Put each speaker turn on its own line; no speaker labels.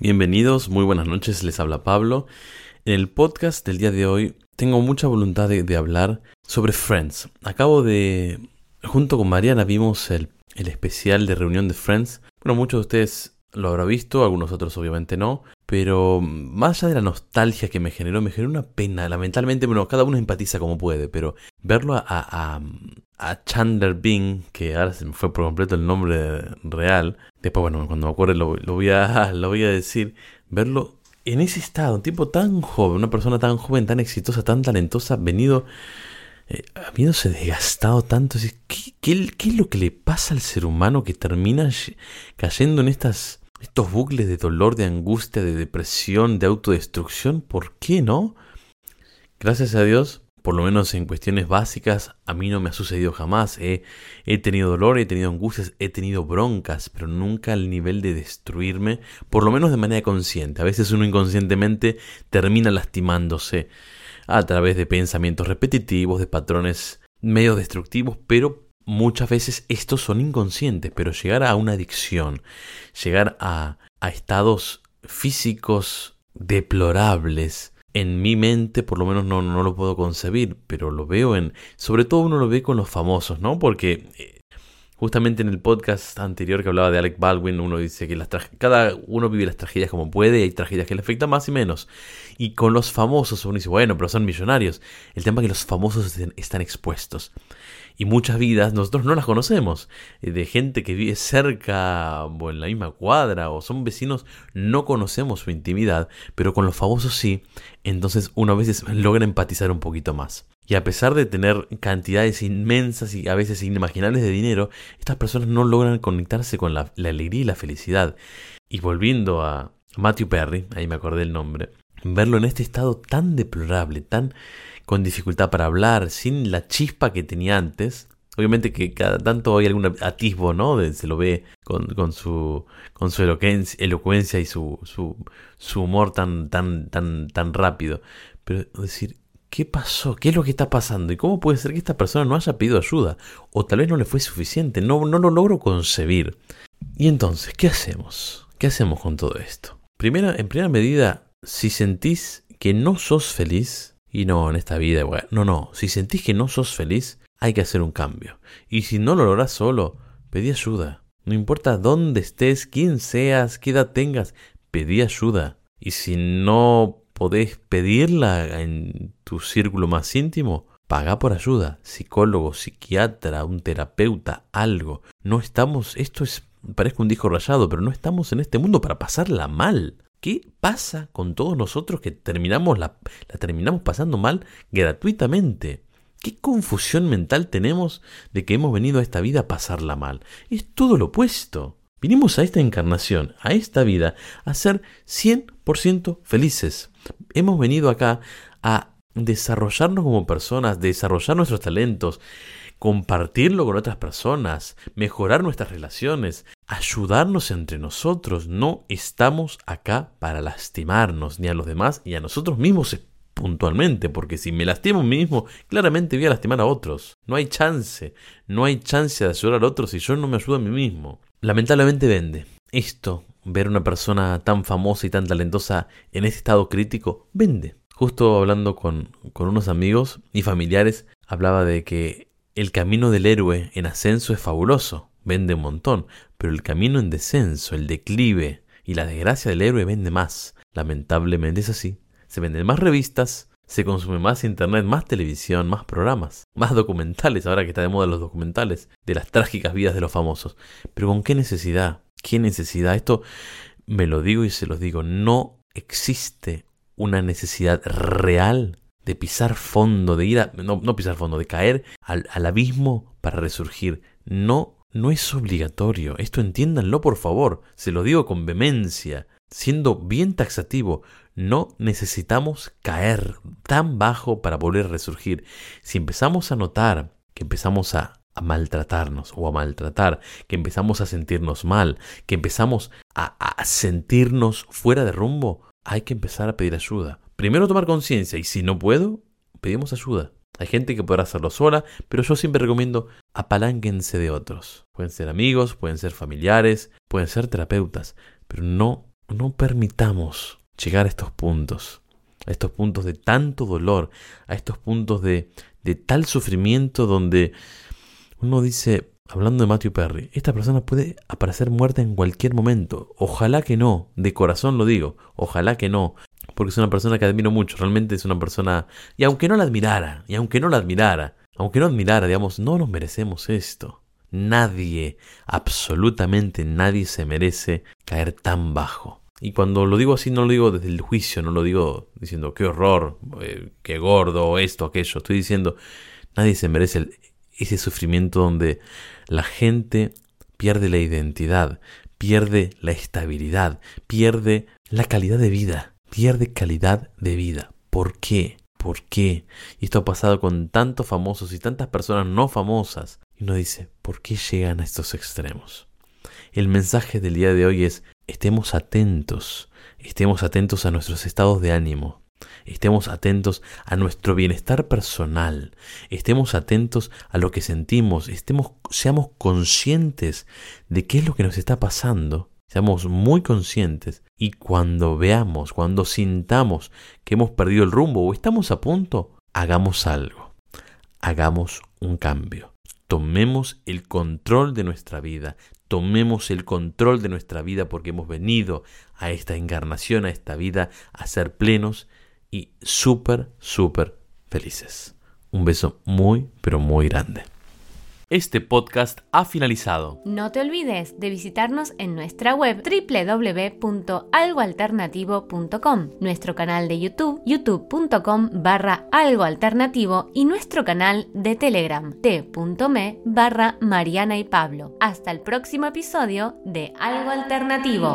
Bienvenidos, muy buenas noches, les habla Pablo. En el podcast del día de hoy tengo mucha voluntad de, hablar sobre Friends. Acabo de, junto con Mariana, vimos el, el especial de reunión de Friends. Bueno, muchos de ustedes lo habrán visto, algunos otros obviamente no, pero más allá de la nostalgia que me generó, me generó una pena. Lamentablemente, bueno, cada uno empatiza como puede, pero verlo a, a, a Chandler Bing, que ahora se me fue por completo el nombre real, después, bueno, cuando me acuerde lo, lo, voy, a, lo voy a decir, verlo en ese estado, un tipo tan joven, una persona tan joven, tan exitosa, tan talentosa, venido, eh, habiéndose desgastado tanto, ¿qué, qué, qué es lo que le pasa al ser humano que termina cayendo en estas estos bucles de dolor, de angustia, de depresión, de autodestrucción, ¿por qué no? Gracias a Dios, por lo menos en cuestiones básicas, a mí no me ha sucedido jamás. He, he, tenido dolor, he tenido angustias, he tenido broncas, pero nunca al nivel de destruirme, por lo menos de manera consciente. A veces uno inconscientemente termina lastimándose a través de pensamientos repetitivos, de patrones medio destructivos, pero muchas veces estos son inconscientes, pero llegar a una adicción, llegar a, a estados físicos deplorables, en mi mente por lo menos no, no lo puedo concebir, pero lo veo en... Sobre todo uno lo ve con los famosos, ¿no? Porque eh, justamente en el podcast anterior que hablaba de Alec Baldwin, uno dice que las cada uno vive las tragedias como puede y hay tragedias que le afectan más y menos. Y con los famosos uno dice, bueno, pero son millonarios. El tema es que los famosos están expuestos y muchas vidas nosotros no las conocemos. Eh, de gente que vive cerca o en la misma cuadra o son vecinos, no conocemos su intimidad, pero con los famosos sí, entonces uno a veces logra empatizar un poquito más. Y a pesar de tener cantidades inmensas y a veces inimaginables de dinero, estas personas no logran conectarse con la, alegría y la felicidad. Y volviendo a Matthew Perry, ahí me acordé el nombre, verlo en este estado tan deplorable, tan con dificultad para hablar, sin la chispa que tenía antes. Obviamente que cada tanto hay algún atisbo, ¿no? se lo ve con, con, su, con su elocuencia y su, su, su, humor tan, tan, tan, tan rápido. Pero decir, ¿qué pasó? ¿Qué es lo que está pasando? ¿Y cómo puede ser que esta persona no haya pedido ayuda? O tal vez no le fue suficiente. No, no lo logro concebir. Y entonces, ¿qué hacemos? ¿Qué hacemos con todo esto? Primera, en primera medida, si sentís que no sos feliz, y no, en esta vida, no, no, si sentís que no sos feliz, hay que hacer un cambio. Y si no lo lográs solo, pedí ayuda. No importa dónde estés, quién seas, qué edad tengas, pedí ayuda. Y si no podés pedirla en tu círculo más íntimo, paga por ayuda. Psicólogo, psiquiatra, un terapeuta, algo. No estamos, esto es, parezco un disco rayado, pero no estamos en este mundo para pasarla mal. ¿Qué pasa con todos nosotros que terminamos la, la terminamos pasando mal gratuitamente? ¿Qué confusión mental tenemos de que hemos venido a esta vida a pasarla mal? Es todo lo opuesto. Vinimos a esta encarnación, a esta vida, a ser 100% felices. Hemos venido acá a desarrollarnos como personas, desarrollar nuestros talentos, compartirlo con otras personas, mejorar nuestras relaciones, ayudarnos entre nosotros. No estamos acá para lastimarnos ni a los demás ni a nosotros mismos puntualmente, porque si me lastimo a mí mismo, claramente voy a lastimar a otros. No hay chance, no hay chance de ayudar a otros si yo no me ayudo a mí mismo. Lamentablemente vende. Esto, ver a una persona tan famosa y tan talentosa en este estado crítico, vende. Justo hablando con, con unos amigos y familiares, hablaba de que el camino del héroe en ascenso es fabuloso, vende un montón, pero el camino en descenso, el declive y la desgracia del héroe vende más. Lamentablemente es así. Se venden más revistas, se consume más internet, más televisión, más programas, más documentales, ahora que está de moda los documentales, de las trágicas vidas de los famosos. Pero ¿con qué necesidad? ¿Qué necesidad? Esto me lo digo y se los digo, no existe una necesidad real de pisar fondo, de ir a, no, pisar fondo, de caer al, al abismo para resurgir. No no es obligatorio. Esto entiéndanlo por favor. Se lo digo con vehemencia. Siendo bien taxativo, no necesitamos caer tan bajo para volver a resurgir. Si empezamos a notar que empezamos a, maltratarnos o a maltratar, que empezamos a sentirnos mal, que empezamos a, a sentirnos fuera de rumbo, hay que empezar a pedir ayuda. Primero tomar conciencia y si no puedo, pedimos ayuda. Hay gente que podrá hacerlo sola, pero yo siempre recomiendo apalánquense de otros. Pueden ser amigos, pueden ser familiares, pueden ser terapeutas, pero no no permitamos llegar a estos puntos, a estos puntos de tanto dolor, a estos puntos de, tal sufrimiento donde uno dice, hablando de Matthew Perry, esta persona puede aparecer muerta en cualquier momento. Ojalá que no, de corazón lo digo, ojalá que no, porque es una persona que admiro mucho, realmente es una persona, y aunque no la admirara, y aunque no la admirara, aunque no admirara, digamos, no nos merecemos esto. Nadie, absolutamente nadie se merece caer tan bajo. Y cuando lo digo así, no lo digo desde el juicio, no lo digo diciendo qué horror, eh, qué gordo, esto, aquello. Estoy diciendo, nadie se merece ese sufrimiento donde la gente pierde la identidad, pierde la estabilidad, pierde la calidad de vida, pierde calidad de vida. ¿Por qué? ¿Por qué? Y esto ha pasado con tantos famosos y tantas personas no famosas. Y uno dice, ¿por qué llegan a estos extremos? El mensaje del día de hoy es, estemos atentos, estemos atentos a nuestros estados de ánimo, estemos atentos a nuestro bienestar personal, estemos atentos a lo que sentimos, estemos, seamos conscientes de qué es lo que nos está pasando, seamos muy conscientes y cuando veamos, cuando sintamos que hemos perdido el rumbo o estamos a punto, hagamos algo, hagamos un cambio. Tomemos el control de nuestra vida, tomemos el control de nuestra vida porque hemos venido a esta encarnación, a esta vida, a ser plenos y súper, súper felices. Un beso muy, pero muy grande. Este podcast ha finalizado.
No te olvides de visitarnos en nuestra web www.algoalternativo.com, nuestro canal de YouTube, youtube.com barra algoalternativo y nuestro canal de Telegram, t.me barra Mariana y Pablo. Hasta el próximo episodio de Algo Alternativo.